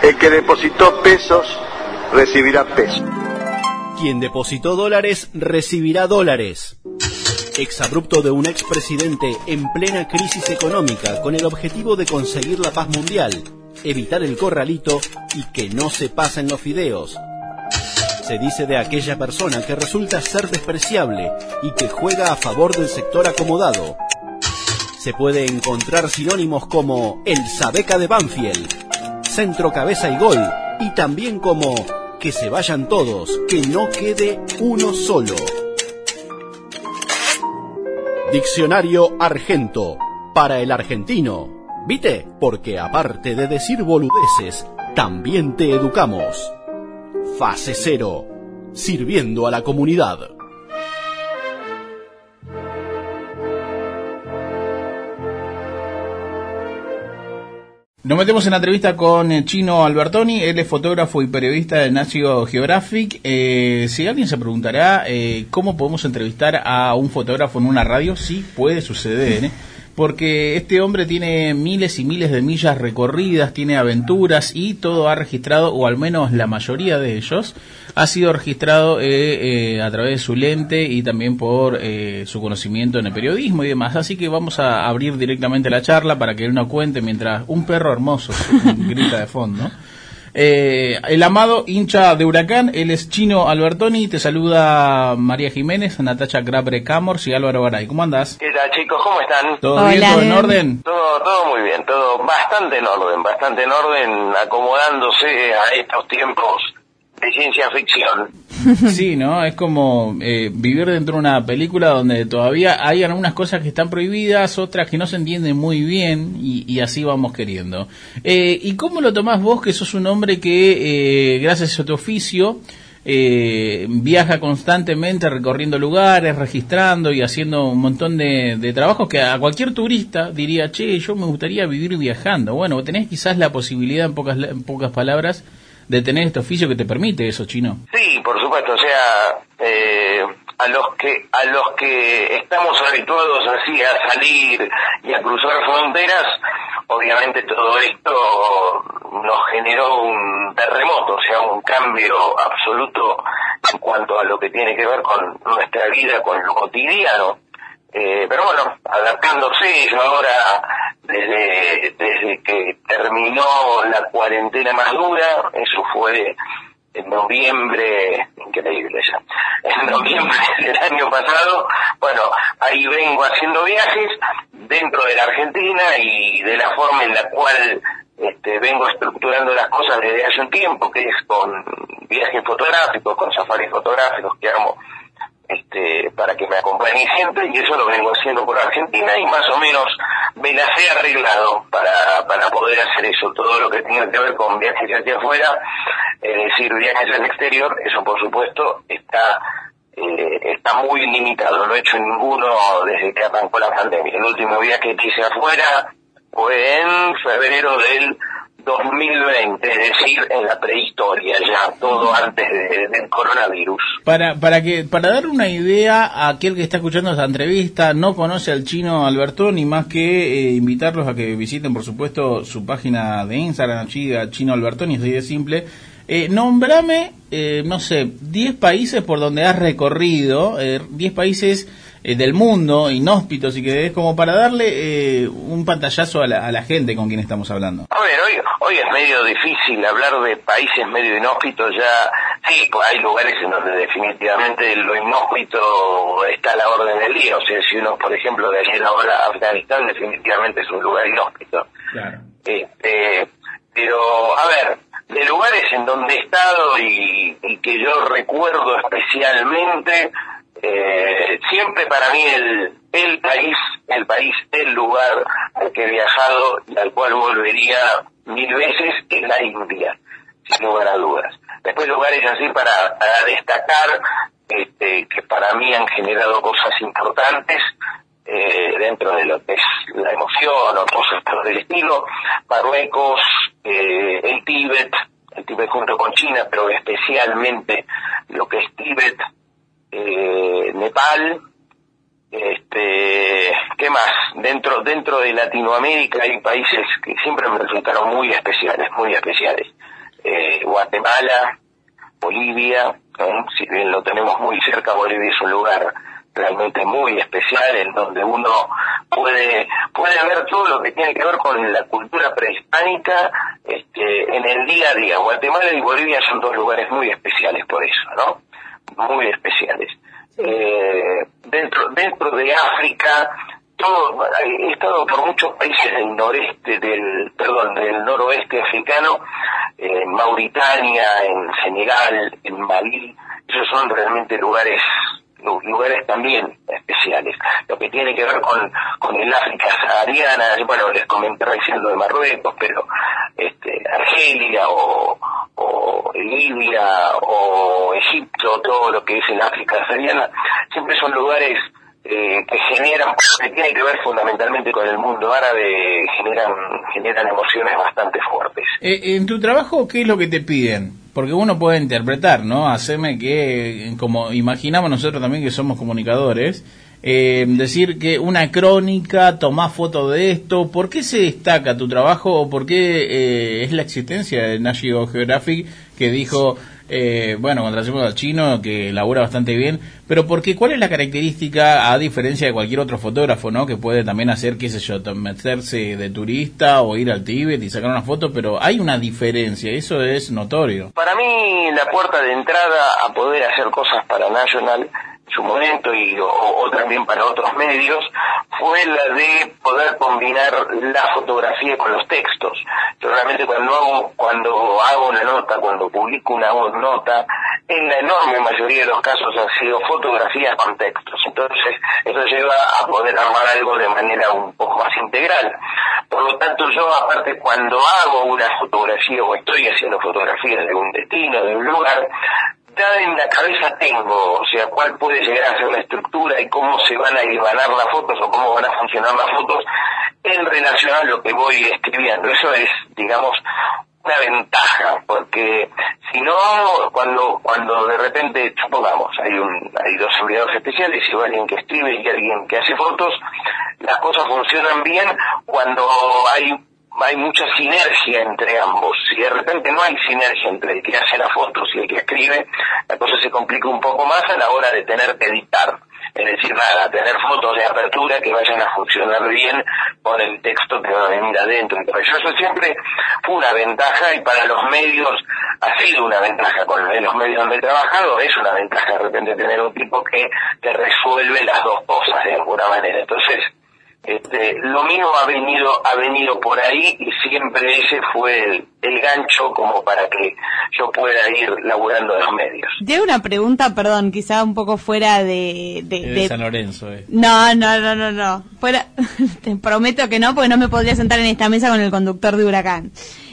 El que depositó pesos recibirá pesos. Quien depositó dólares recibirá dólares. Exabrupto de un expresidente en plena crisis económica con el objetivo de conseguir la paz mundial, evitar el corralito y que no se pasen los fideos. Se dice de aquella persona que resulta ser despreciable y que juega a favor del sector acomodado. Se puede encontrar sinónimos como el Sabeca de Banfield, centro cabeza y gol, y también como que se vayan todos, que no quede uno solo. Diccionario Argento, para el argentino. ¿Viste? Porque aparte de decir boludeces, también te educamos. Fase cero, sirviendo a la comunidad. Nos metemos en la entrevista con eh, Chino Albertoni, él es fotógrafo y periodista de National Geographic. Eh, si alguien se preguntará eh, cómo podemos entrevistar a un fotógrafo en una radio, sí puede suceder, ¿eh? Porque este hombre tiene miles y miles de millas recorridas, tiene aventuras y todo ha registrado, o al menos la mayoría de ellos, ha sido registrado eh, eh, a través de su lente y también por eh, su conocimiento en el periodismo y demás. Así que vamos a abrir directamente la charla para que él nos cuente mientras un perro hermoso grita de fondo. Eh, el amado hincha de Huracán, él es Chino Albertoni, te saluda María Jiménez, Natacha Grabre Camors y Álvaro Garay. ¿Cómo andás? ¿Qué tal chicos? ¿Cómo están? ¿Todo Hola. bien? ¿Todo en orden? Todo, todo muy bien, todo bastante en orden, bastante en orden, acomodándose a estos tiempos de ciencia ficción. Sí, ¿no? Es como eh, vivir dentro de una película donde todavía hay algunas cosas que están prohibidas, otras que no se entienden muy bien y, y así vamos queriendo. Eh, ¿Y cómo lo tomás vos, que sos un hombre que, eh, gracias a tu oficio, eh, viaja constantemente recorriendo lugares, registrando y haciendo un montón de, de trabajos que a cualquier turista diría, che, yo me gustaría vivir viajando. Bueno, tenés quizás la posibilidad, en pocas, en pocas palabras, de tener este oficio que te permite eso, chino. Sí, por supuesto, o sea, eh, a los que a los que estamos habituados así a salir y a cruzar fronteras, obviamente todo esto nos generó un terremoto, o sea, un cambio absoluto en cuanto a lo que tiene que ver con nuestra vida, con lo cotidiano. Eh, pero bueno, adaptándose, yo ahora, desde, desde que terminó la cuarentena más dura, eso fue en noviembre, increíble ya, en noviembre del año pasado, bueno, ahí vengo haciendo viajes dentro de la Argentina y de la forma en la cual este, vengo estructurando las cosas desde hace un tiempo, que es con viajes fotográficos, con safaris fotográficos que hago este, para que me acompañe gente y eso lo vengo haciendo por Argentina y más o menos me las he arreglado para, para poder hacer eso, todo lo que tenga que ver con viajes hacia afuera, es decir, viajes al exterior, eso por supuesto está eh, está muy limitado, no he hecho ninguno desde que arrancó la pandemia. El último viaje que hice afuera fue en febrero del 2020, es decir, en la prehistoria, ya todo antes de- del coronavirus. Para, para que para dar una idea a aquel que está escuchando esta entrevista, no conoce al chino Alberto, ni más que eh, invitarlos a que visiten, por supuesto, su página de Instagram, chino Albertoni, así de simple. Eh, nombrame, eh, no sé, 10 países por donde has recorrido, eh, 10 países eh, del mundo, inhóspitos, y que es como para darle eh, un pantallazo a la, a la gente con quien estamos hablando. A ver, hoy, hoy es medio difícil hablar de países medio inhóspitos, ya sí, pues hay lugares en donde definitivamente lo inhóspito está a la orden del día, o sea, si uno, por ejemplo, de ayer ahora a Afganistán definitivamente es un lugar inhóspito. Claro. Este, pero, a ver, de lugares en donde he estado y, y que yo recuerdo especialmente, eh, siempre para mí el, el país, el país, el lugar al que he viajado y al cual volvería mil veces es la India, sin lugar a dudas. Después lugares así para, para destacar, este, que para mí han generado cosas importantes, eh, dentro de lo que es la emoción o cosas del estilo, Marruecos, eh, el Tíbet, el Tíbet junto con China, pero especialmente lo que es Tíbet, eh, Nepal, este, ¿qué más? Dentro, dentro de Latinoamérica hay países que siempre me resultaron muy especiales, muy especiales. Eh, Guatemala, Bolivia, si bien lo tenemos muy cerca, Bolivia es un lugar realmente muy especial en donde uno puede puede ver todo lo que tiene que ver con la cultura prehispánica este, en el día a día. Guatemala y Bolivia son dos lugares muy especiales por eso, ¿no? Muy especiales. Eh, dentro dentro de África todo he estado por muchos países del noreste del perdón del noroeste africano en Mauritania en Senegal en Malí esos son realmente lugares lu- lugares también especiales lo que tiene que ver con con el África sahariana bueno les comenté recién lo de Marruecos pero este Argelia o, o Libia o Egipto todo lo que es el África sahariana siempre son lugares eh, que generan, que tiene que ver fundamentalmente con el mundo árabe, generan, generan emociones bastante fuertes. Eh, en tu trabajo, ¿qué es lo que te piden? Porque uno puede interpretar, ¿no? Haceme que, como imaginamos nosotros también que somos comunicadores, eh, decir que una crónica, tomás foto de esto, ¿por qué se destaca tu trabajo o por qué eh, es la existencia de National Geographic que dijo eh, bueno, contratemos al chino que labura bastante bien, pero porque ¿cuál es la característica, a diferencia de cualquier otro fotógrafo, ¿no? Que puede también hacer, qué sé yo, meterse de turista o ir al Tíbet y sacar una foto, pero hay una diferencia, eso es notorio. Para mí la puerta de entrada a poder hacer cosas para National su momento y o, también para otros medios fue la de poder combinar la fotografía con los textos. Yo realmente cuando hago, cuando hago una nota, cuando publico una nota, en la enorme mayoría de los casos ha sido fotografía con textos. Entonces, eso lleva a poder armar algo de manera un poco más integral. Por lo tanto, yo aparte cuando hago una fotografía o estoy haciendo fotografías de un destino, de un lugar, en la cabeza tengo, o sea, cuál puede llegar a ser la estructura y cómo se van a hilvanar las fotos o cómo van a funcionar las fotos en relación a lo que voy escribiendo. Eso es, digamos, una ventaja, porque si no, cuando cuando de repente, supongamos, hay un hay dos empleados especiales y alguien que escribe y alguien que hace fotos, las cosas funcionan bien cuando hay hay mucha sinergia entre ambos. Si de repente no hay sinergia entre el que hace las fotos y el que escribe, la cosa se complica un poco más a la hora de tener que editar. Es decir, nada, tener fotos de apertura que vayan a funcionar bien con el texto que va a venir adentro. Entonces, eso siempre fue una ventaja y para los medios ha sido una ventaja. Con los medios donde he trabajado es una ventaja de repente tener un tipo que te resuelve las dos cosas de alguna manera. Entonces, este, lo mío ha venido ha venido por ahí y siempre ese fue el, el gancho como para que yo pueda ir laburando en los medios. Hago una pregunta, perdón, quizá un poco fuera de... de- Es de- de San Lorenzo, eh. No, no, no, no, no. Fuera, te prometo que no, porque no me podría sentar en esta mesa con el conductor de Huracán.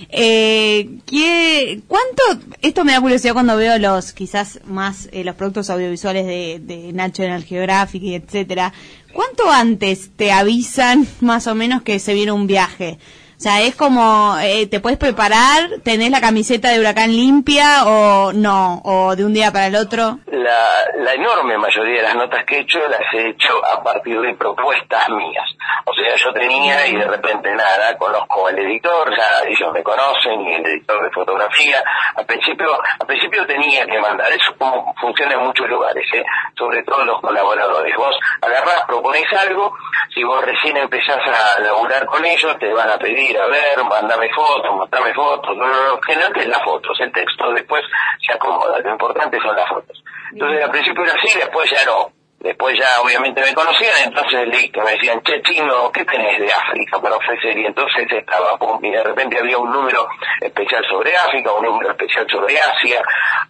Eh, ¿qué, ¿Cuánto? Esto me da curiosidad cuando veo los, quizás más eh, los productos audiovisuales de, de National Geographic y etcétera. ¿Cuánto antes te avisan más o menos que se viene un viaje? Sea, es como, eh, ¿te puedes preparar? ¿Tenés la camiseta de Huracán limpia o no? ¿O de un día para el otro? La, la enorme mayoría de las notas que he hecho las he hecho a partir de propuestas mías. O sea, yo tenía y de repente nada, conozco al editor, ya ellos me conocen y el editor de fotografía. Al principio, al principio tenía que mandar, eso como funciona en muchos lugares, ¿eh? sobre todo los colaboradores. Vos agarrás, proponés algo, si vos recién empezás a laburar con ellos, te van a pedir, a ver, mandame fotos, mostrame fotos, no, no, no, generalmente es las fotos, el texto después se acomoda, lo importante son las fotos. Entonces al principio era así, después ya no. Después ya obviamente me conocían, entonces listo, me decían, che chino, ¿qué tenés de África para ofrecer? Y entonces estaba, pum, y de repente había un número especial sobre África, un número especial sobre Asia,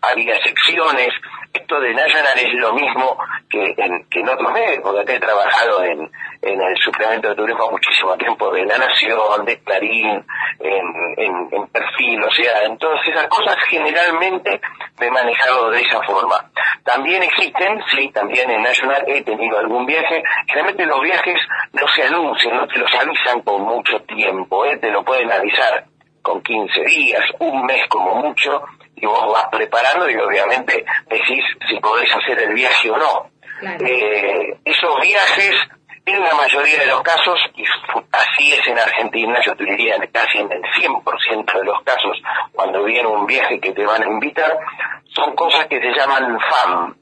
había secciones. Esto de National es lo mismo que en, que en otros medios, porque acá he trabajado en, en el suplemento de turismo muchísimo tiempo de La Nación, de Clarín, en, en, en Perfil, o sea, entonces esas cosas generalmente me he manejado de esa forma. También existen, sí, también en National he tenido algún viaje, generalmente los viajes no se anuncian, no te los avisan con mucho tiempo, ¿eh? te lo pueden avisar con 15 días, un mes como mucho, y vos vas preparando y obviamente decís si podés hacer el viaje o no. Eh, esos viajes, en la mayoría de los casos, y así es en Argentina, yo te diría casi en el 100% de los casos, cuando viene un viaje que te van a invitar, son cosas que se llaman FAM.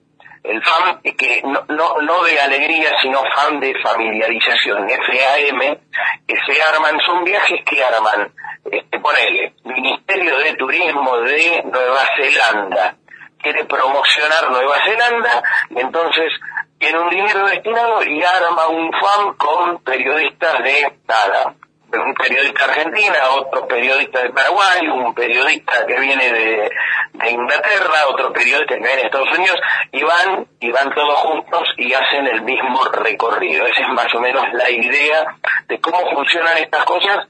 El FAM, que no, no, no de alegría, sino FAM de familiarización, FAM, que se arman, son viajes que arman, este, ponele, Ministerio de Turismo de Nueva Zelanda, quiere promocionar Nueva Zelanda, y entonces tiene un dinero destinado y arma un FAM con periodistas de nada, un periodista argentina, otro periodista de Paraguay, un periodista que viene de, de Inglaterra, otro periodista que viene de Estados Unidos, y van, y van todos juntos y hacen el mismo recorrido. Esa es más o menos la idea de cómo funcionan estas cosas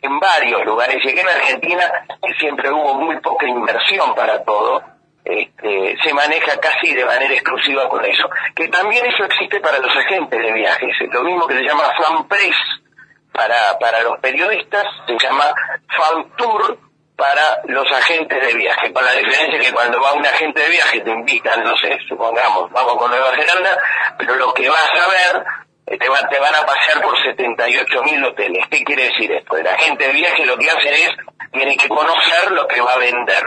en varios lugares. Y aquí en Argentina, que siempre hubo muy poca inversión para todo, este, se maneja casi de manera exclusiva con eso. Que también eso existe para los agentes de viajes. Lo mismo que se llama fan press para, para los periodistas, se llama fan tour para los agentes de viaje, con la diferencia que cuando va un agente de viaje te invitan, no sé, supongamos, vamos con Nueva Zelanda, pero lo que vas a ver eh, te, va- te van a pasear por 78 mil hoteles. ¿Qué quiere decir esto? El agente de viaje lo que hace es, tiene que conocer lo que va a vender.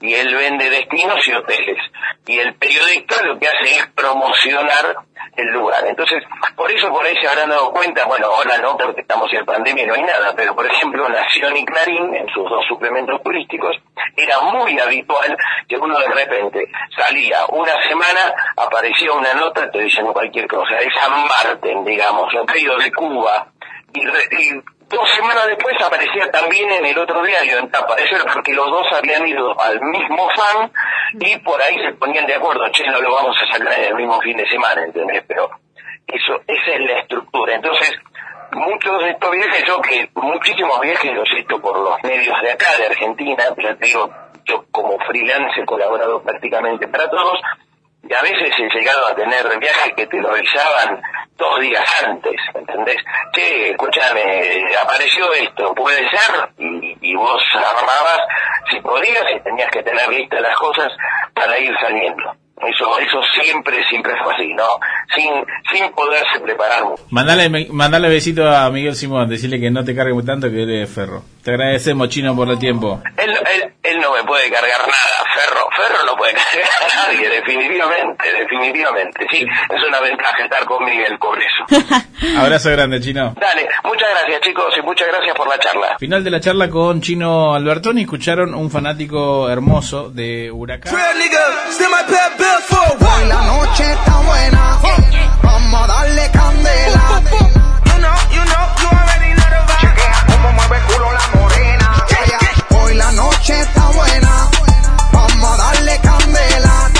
y él vende destinos y hoteles. Y el periodista lo que hace es promocionar el lugar. Entonces, por eso por ahí se habrán dado cuenta, bueno, ahora no, porque estamos en pandemia y no hay nada, pero por ejemplo, Nación y Clarín, en sus dos suplementos turísticos, era muy habitual que uno de repente salía una semana, aparecía una nota te diciendo cualquier cosa, de San Martín, digamos, o de Cuba, y, re- y dos semanas después aparecía también en el otro diario en tapa. Eso era porque los dos habían ido al mismo fan y por ahí se ponían de acuerdo, che, no lo vamos a sacar en el mismo fin de semana, ¿entendés? Pero eso, esa es la estructura. Entonces, muchos de estos viajes, yo que muchísimos viajes los he hecho por los medios de acá, de Argentina, ya te digo, yo como freelance he colaborado prácticamente para todos, y a veces he llegado a tener viajes que te lo avisaban dos días antes, ¿entendés? Che, escúchame, apareció esto, puede ser, y, vos armabas si podías y tenías que tener listas las cosas para ir saliendo. Eso, eso siempre, siempre fue así, ¿no? Sin, sin poderse preparar. Mandale, mandale besito a Miguel Simón, decirle que no te cargue tanto que eres ferro. Te agradecemos, Chino, por el tiempo. Él, él, él no me puede cargar nada, Ferro, Ferro no puede cargar a nadie, definitivamente, definitivamente. Sí, es una ventaja estar con Miguel por eso. Abrazo grande, Chino. Dale, muchas gracias chicos y muchas gracias por la charla. Final de la charla con Chino Albertoni, escucharon un fanático hermoso de Huracán. La noche está buena. Vamos a darle candela. La noche está buena. Vamos a darle candela.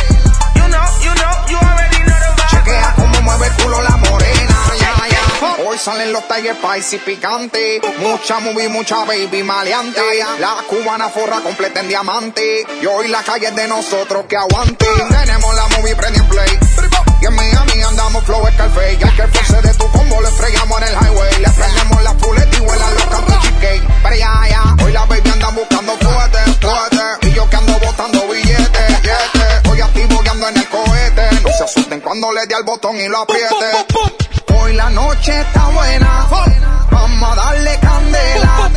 Chequea cómo mueve el culo la morena. Hoy salen los Tiger Spicy picantes. Mucha movie, mucha baby maleante. La cubana forra completa en diamante. Y hoy la calle es de nosotros que aguante. Tenemos la movie en play. Y en Miami andamos flow Scarface. Y al que force de tu combo le fregamos en el highway. Le prendemos la puleta y vuelan los campos cheesecake. Pero ya, ya. Hoy la baby andan buscando fuerte, fuerte. Y yo que ando botando billetes, billetes. Hoy activo ando en el cohete. No se asusten cuando le dé al botón y lo apriete. Hoy la noche está buena. Vamos a darle candela.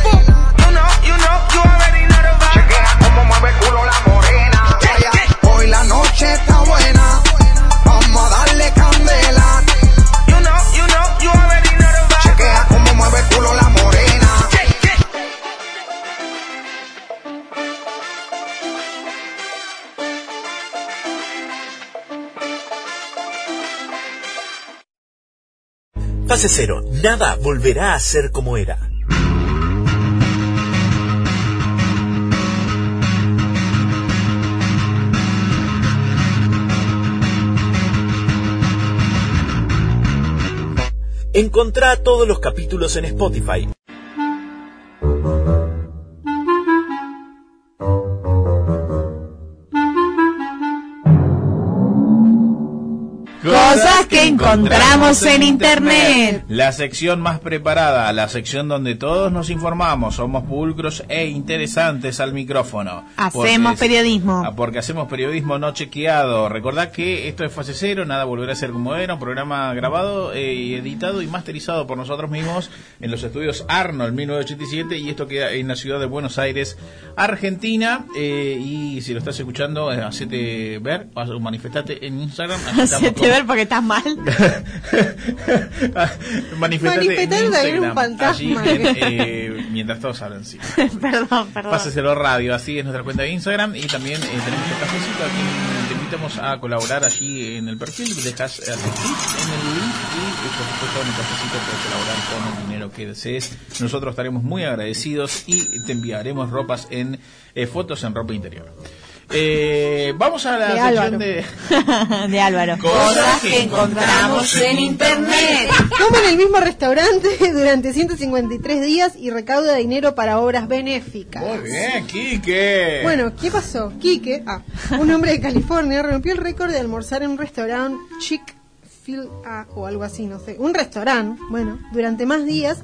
Cero, nada volverá a ser como era. Encontrá todos los capítulos en Spotify. Cosas que encontramos en internet. La sección más preparada, la sección donde todos nos informamos, somos pulcros e interesantes al micrófono. Hacemos Porque- periodismo. Ah, Porque hacemos periodismo no chequeado. Recordad que esto es fase cero, nada volverá a ser como era, un programa grabado, eh, editado y masterizado por nosotros mismos en los estudios Arnold 1987 y esto queda en la ciudad de Buenos Aires, Argentina. eh, y si lo estás escuchando, eh, hacete ver, o manifestate en Instagram. Hacete ver porque estás mal. Manifestate en un fantasma. allí eh, mientras todos hablan, sí. perdón, perdón. Páseselo radio, así es nuestra cuenta de Instagram y también eh, tenemos el cafecito a quien te invitamos a colaborar allí en el perfil, dejas eh, en el link y eh, por supuesto en el cafecito puedes colaborar con el dinero que desees. Nosotros estaremos muy agradecidos y te enviaremos ropas en eh, fotos en ropa interior. Eh, vamos a la De sección Álvaro. de de Álvaro. Cosas que encontramos en internet. Come en el mismo restaurante durante 153 días y recauda dinero para obras benéficas. Muy bien, Kike. Bueno, ¿qué pasó? Quique, ah, un hombre de California, rompió el récord de almorzar en un restaurante chic fil A o algo así, no sé. Un restaurante, bueno, durante más días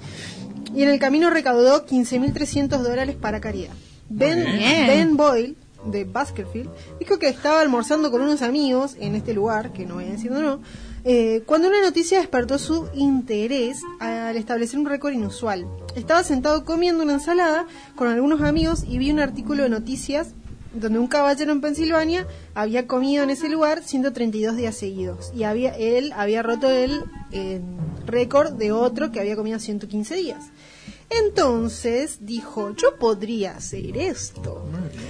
y en el camino recaudó 15.300 dólares para caridad. Ben, bien. ben Boyle, de Baskerville, dijo que estaba almorzando con unos amigos en este lugar, que no voy a decir no, eh, cuando una noticia despertó su interés al establecer un récord inusual. Estaba sentado comiendo una ensalada con algunos amigos y vi un artículo de noticias donde un caballero en Pensilvania había comido en ese lugar 132 días seguidos y había él había roto el eh, récord de otro que había comido 115 días. Entonces dijo, yo podría hacer esto.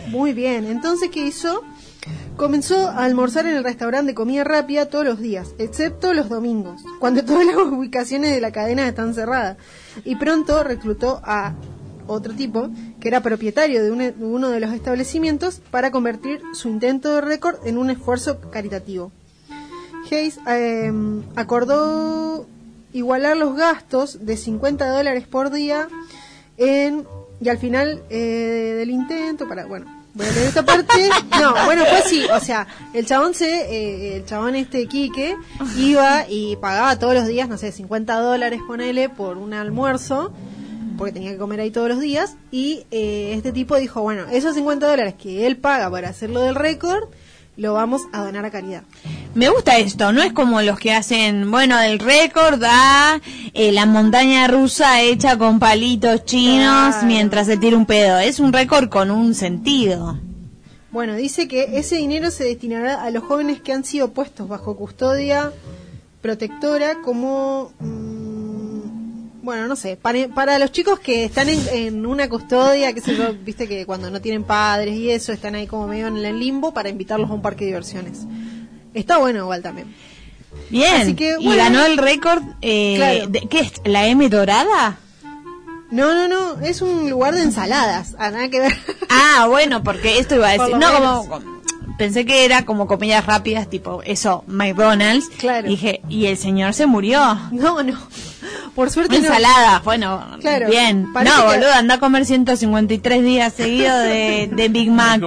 Muy bien. Entonces, ¿qué hizo? Comenzó a almorzar en el restaurante de comida rápida todos los días, excepto los domingos, cuando todas las ubicaciones de la cadena están cerradas. Y pronto reclutó a otro tipo, que era propietario de un- uno de los establecimientos, para convertir su intento de récord en un esfuerzo caritativo. Hayes eh, acordó igualar los gastos de 50 dólares por día en, y al final eh, del intento, para, bueno, voy a leer esta parte. No, bueno, fue así, o sea, el chabón se, eh, el chabón este Quique iba y pagaba todos los días, no sé, 50 dólares, ponele, por un almuerzo, porque tenía que comer ahí todos los días, y eh, este tipo dijo, bueno, esos 50 dólares que él paga para hacerlo del récord, lo vamos a donar a caridad. Me gusta esto, no es como los que hacen, bueno, el récord a eh, la montaña rusa hecha con palitos chinos mientras se tira un pedo. Es un récord con un sentido. Bueno, dice que ese dinero se destinará a los jóvenes que han sido puestos bajo custodia protectora como... mm, bueno, no sé, para, para los chicos que están en, en una custodia, que sé yo, viste que cuando no tienen padres y eso, están ahí como medio en el limbo para invitarlos a un parque de diversiones. Está bueno igual también. Bien. Así que, y ganó el récord, eh, Claro. de- ¿qué es? ¿La M dorada? No, no, no, es un lugar de ensaladas, a nada que ver. Ah, bueno, porque esto iba a decir, no menos. como pensé que era como comidas rápidas, tipo eso, McDonald's. Claro. Dije, y el señor se murió. No, no, por suerte no. Ensalada, bueno, Claro, bien. No, que- boludo, anda a comer 153 días seguidos de, de Big Mac.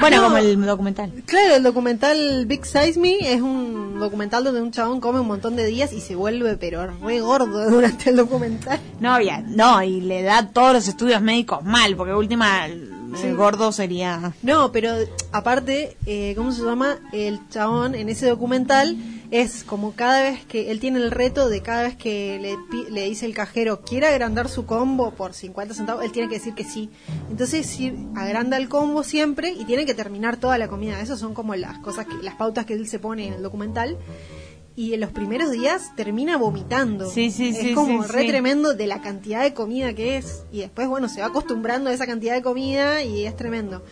Bueno, No. como el documental. Claro, el documental Big Size Me es un documental donde un chabón come un montón de días y se vuelve pero re gordo durante el documental. No, ya, no, y le da todos los estudios médicos mal, porque última, el gordo sería... No, pero aparte, eh, ¿cómo se llama? El chabón en ese documental es como cada vez que él tiene el reto de cada vez que le, le dice el cajero quiere agrandar su combo por 50 centavos, él tiene que decir que sí. Entonces agranda el combo siempre y tiene que terminar toda la comida. Esas son como las cosas, que, las pautas que él se pone en el documental. Y en los primeros días termina vomitando. Sí, sí, es sí, como re tremendo de la cantidad de comida que es. Y después, bueno, se va acostumbrando a esa cantidad de comida y es tremendo.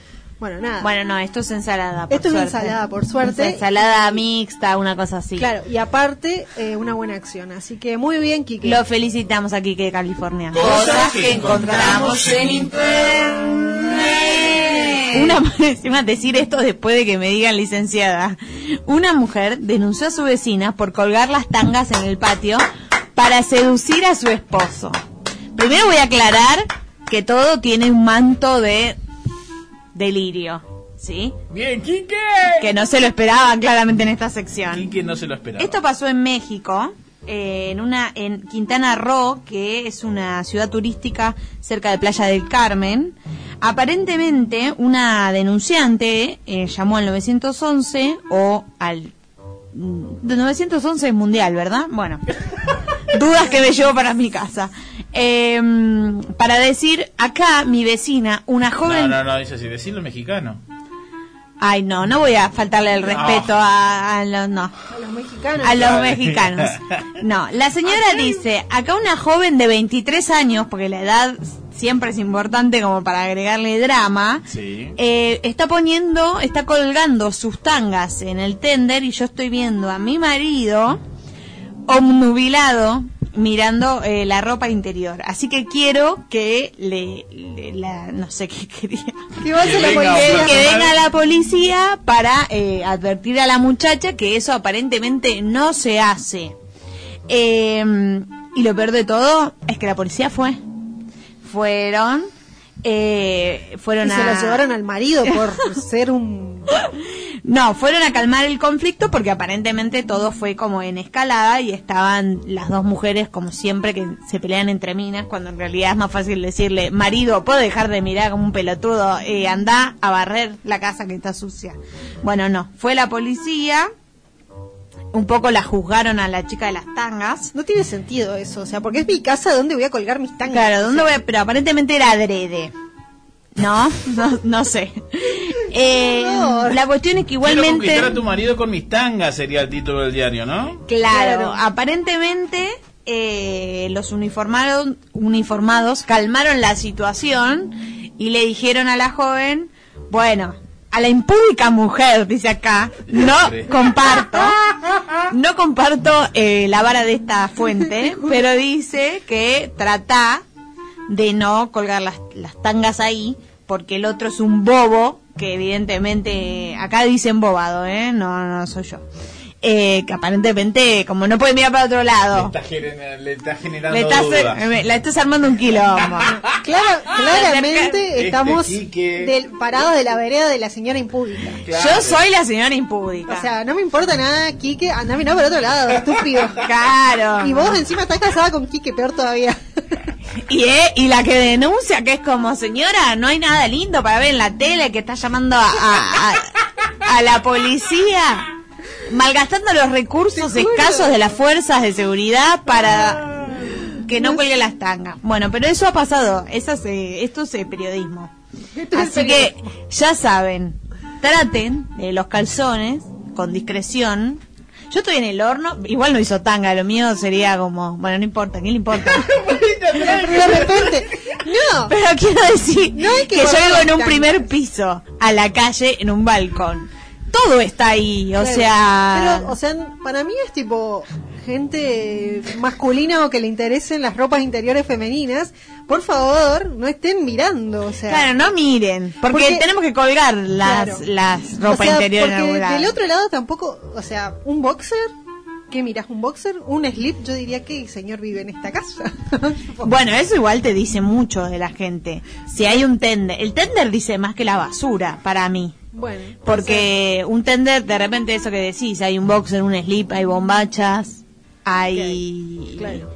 Bueno, nada. Bueno, no, esto es ensalada. por Esto es suerte. ensalada, por suerte. Ensalada mixta, una cosa así. Claro, y aparte, eh, una buena acción. Así que muy bien, Kike. Lo felicitamos aquí que de California. Cosas que encontramos en internet. Una encima decir esto después de que me digan licenciada. Una mujer denunció a su vecina por colgar las tangas en el patio para seducir a su esposo. Primero voy a aclarar que todo tiene un manto de delirio, ¿sí? Bien, Quique. Que no se lo esperaban claramente en esta sección. Quique no se lo esperaba. Esto pasó en México, eh, en una en Quintana Roo, que es una ciudad turística cerca de Playa del Carmen. Aparentemente, una denunciante eh, llamó al 911 o al mm, 911 es mundial, ¿verdad? Bueno, dudas que me llevo para mi casa. Eh, para decir, acá mi vecina, una No, joven... no, no, dice así, decirlo mexicano. Ay, no, no voy a faltarle el respeto a, a los... No. A los mexicanos. A los mexicanos. No, la señora dice, acá una joven de 23 años, porque la edad siempre es importante como para agregarle drama, Sí. eh, está poniendo, está colgando sus tangas en el tender y yo estoy viendo a mi marido obnubilado mirando eh, la ropa interior. Así que quiero que le, le- la, no sé qué quería. Que Que la venga policía. un Que personal. venga la policía para eh, advertir a la muchacha que eso aparentemente no se hace. Eh, y lo peor de todo es que la policía fue. Fueron. Eh, fueron Y a. se lo llevaron al marido por ser un... No, fueron a calmar el conflicto porque aparentemente todo fue como en escalada y estaban las dos mujeres como siempre que se pelean entre minas cuando en realidad es más fácil decirle, marido, ¿puedo dejar de mirar como un pelotudo? Eh, anda a barrer la casa que está sucia. Bueno, no, fue la policía, un poco la juzgaron a la chica de las tangas. No tiene sentido eso, o sea, porque es mi casa, ¿dónde voy a colgar mis tangas? Claro, ¿dónde voy a- Pero aparentemente era adrede. No, no, no sé. Eh, la cuestión es que Quiero igualmente... conquistar a tu marido con mis tangas sería el título del diario, ¿no? Claro, Claro. aparentemente eh, los uniformados, uniformados calmaron la situación y le dijeron a la joven, bueno, a la impúdica mujer, dice acá, no comparto, no comparto eh, la vara de esta fuente, pero dice que trata de no colgar las, las tangas ahí, porque el otro es un bobo, que evidentemente, acá dicen bobado, ¿eh? No, no soy yo. Eh, que aparentemente, como no puede mirar para otro Le lado, está, le está generando le estás, dudas. eh, la estás armando un quilombo. Claro, claramente Este estamos Quique. del, parados de la vereda de la señora impúdica. Claro. Yo soy la señora impúdica. O sea, no me importa nada, Quique, anda a mirar por otro lado, estúpido. claro. Y vos encima estás casada con Quique, peor todavía. Y, eh, y la que denuncia, que es como, señora, no hay nada lindo para ver en la tele, que está llamando a, a, a- a la policía, malgastando los recursos escasos de las fuerzas de seguridad para que no cuelgue las tangas. Bueno, pero eso ha pasado, eso es, eh, esto es eh, periodismo. Así que ya saben, traten de los calzones con discreción. Yo estoy en el horno, igual no hizo tanga, lo mío sería como, bueno, no importa, ¿qué le importa? de repente, no. Pero quiero decir No que que, yo vivo en un primer piso, a la calle, en un balcón. Todo está ahí, o Claro. sea... Pero, o sea, para mí es tipo gente masculina o que le interesen las ropas interiores femeninas. Por favor, no estén mirando, o sea. Claro, no miren, porque, Porque- tenemos que colgar las, Claro. las ropa O sea, interior en porque del otro lado tampoco, o sea, un boxer, ¿qué miras? ¿Un boxer? ¿Un slip? Yo diría que el señor vive en esta casa. Bueno, eso igual te dice mucho de la gente. Si hay un tender, el tender dice más que la basura para mí. Bueno, Porque un tender, de repente eso que decís, hay un boxer, un slip, hay bombachas, hay claro.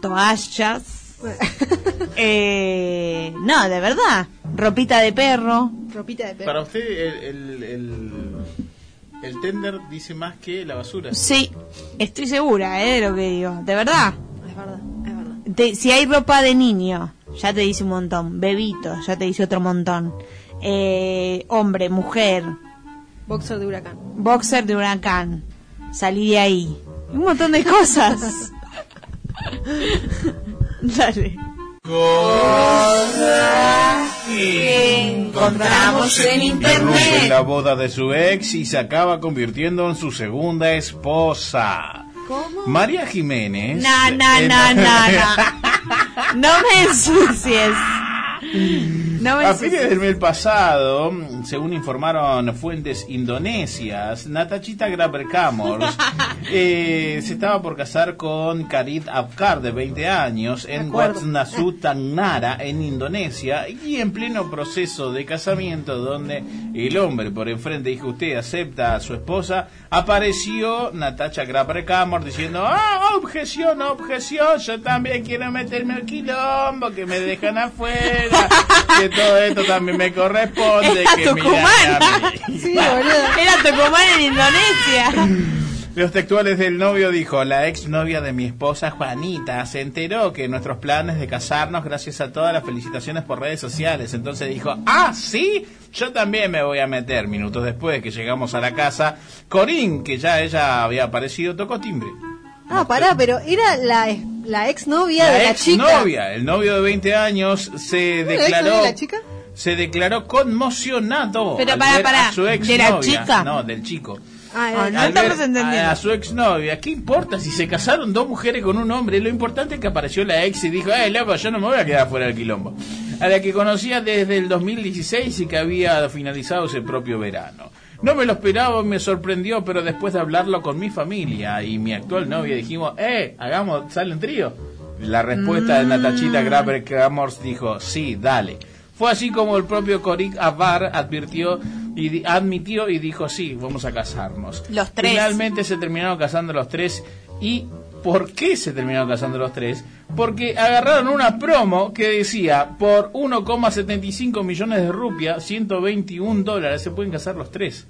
toallas. Eh, no, de verdad. Ropita de perro. ropita de perro. Para usted el, el, el, el tender dice más que la basura. Sí, estoy segura eh, de lo que digo. De verdad. Es verdad, es verdad. Te- si hay ropa de niño, ya te dice un montón. Bebito, ya te dice otro montón. Eh, hombre, mujer, Boxer de huracán. boxer de huracán. Salí de ahí. Un montón de cosas. Dale. Encontramos en Interrumpe internet. la boda de su ex y se acaba convirtiendo en su segunda esposa. ¿Cómo? María Jiménez. No, no, no, no, no. No me ensucies. No A fines del mes pasado, según informaron fuentes indonesias, Natachita Graber Kamors eh, se estaba por casar con Karit Abkar, de 20 años, en. Watnasu Tangnara, en Indonesia, y en pleno proceso de casamiento, donde el hombre por enfrente dijo, usted acepta a su esposa, apareció Natacha Graber Kamors diciendo, ah, objeción, objeción, yo también quiero meterme al quilombo, que me dejan afuera, que todo esto también me corresponde, Era que mí. Sí, boludo. Era Tucumán en Indonesia. Los textuales del novio dijo, la ex novia de mi esposa Juanita se enteró que nuestros planes de casarnos gracias a todas las felicitaciones por redes sociales. Entonces dijo, ah, sí, yo también me voy a meter. Minutos después que llegamos a la casa, Corín, que ya ella había aparecido, tocó timbre. Ah, pará, pero era la, ex- la exnovia La de la ex chica. novia, el novio de 20 años, se ¿No era la declaró... exnovia de la chica? Se declaró conmocionado. Pero al pará, ver pará, a su ex ¿de la chica? No, del chico. Ah, Ah, era- no estamos entendiendo. A, a su exnovia, ¿qué importa si se casaron dos mujeres con un hombre? Lo importante es que apareció la ex y dijo, eh, loco, yo no me voy a quedar fuera del quilombo. A la que conocía desde el 2016 y que había finalizado ese propio verano. No me lo esperaba, me sorprendió, pero después de hablarlo con mi familia y mi actual novia dijimos, eh, hagamos, sale un trío. La respuesta de Natachita Graber Kamors dijo, sí, dale. Fue así como el propio Korik Abar advirtió y admitió y dijo, sí, vamos a casarnos. Los tres. Finalmente se terminaron casando los tres. ¿Y por qué se terminaron casando los tres? Porque agarraron una promo que decía, por 1,75 millones de rupias, 121 dólares, se pueden casar los tres.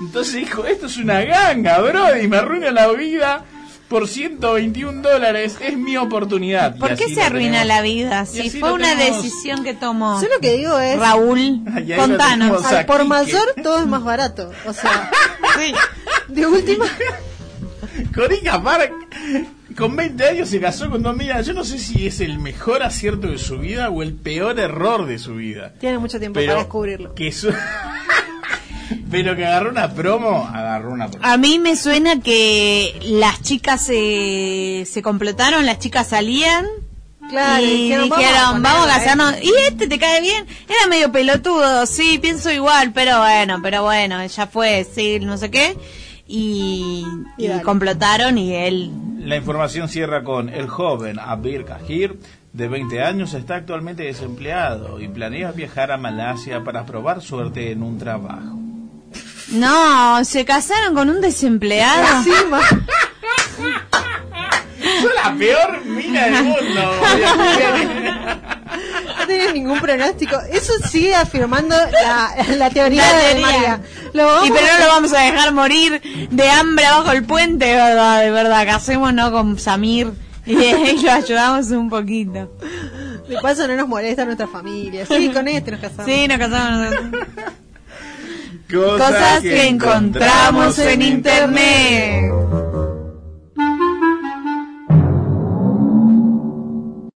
Entonces dijo, esto es una ganga, bro, y me arruina la vida. por 121 dólares. Es mi oportunidad. ¿Por qué se arruina tenemos. la vida? Si fue una tenemos. decisión que tomó Yo lo que digo es, Raúl, contanos. al por mayor todo es más barato. O sea, Sí. de última, Corica Park, con 20 años se casó con dos minas. Yo no sé si es el mejor acierto de su vida o el peor error de su vida. tiene mucho tiempo Pero para descubrirlo. que su- Pero que agarró una promo, agarró una promo. A mí me suena que las chicas se, se complotaron, las chicas salían Claro, y dijeron, dijeron, vamos vamos, a ponerla, casarnos. ¿Y este te cae bien? Era medio pelotudo, sí, pienso igual, pero bueno, pero bueno, ya fue, sí, no sé qué. Y, Y y complotaron y él... La información cierra con el joven Abir Kahir, de 20 años, está actualmente desempleado y planea viajar a Malasia para probar suerte en un trabajo. No, se casaron con un desempleado. ¡Soy la peor mina del mundo! no tenía ningún pronóstico. Eso sigue afirmando la, la teoría La de. María. Lo vamos Y pero no lo vamos a dejar morir de hambre abajo el puente, de verdad, de verdad. Casémonos con Samir y, y lo ayudamos un poquito. De paso no nos molesta nuestra familia. Sí, con este nos casamos. Sí, nos casamos nosotros. Cosas, Cosas que encontramos en internet.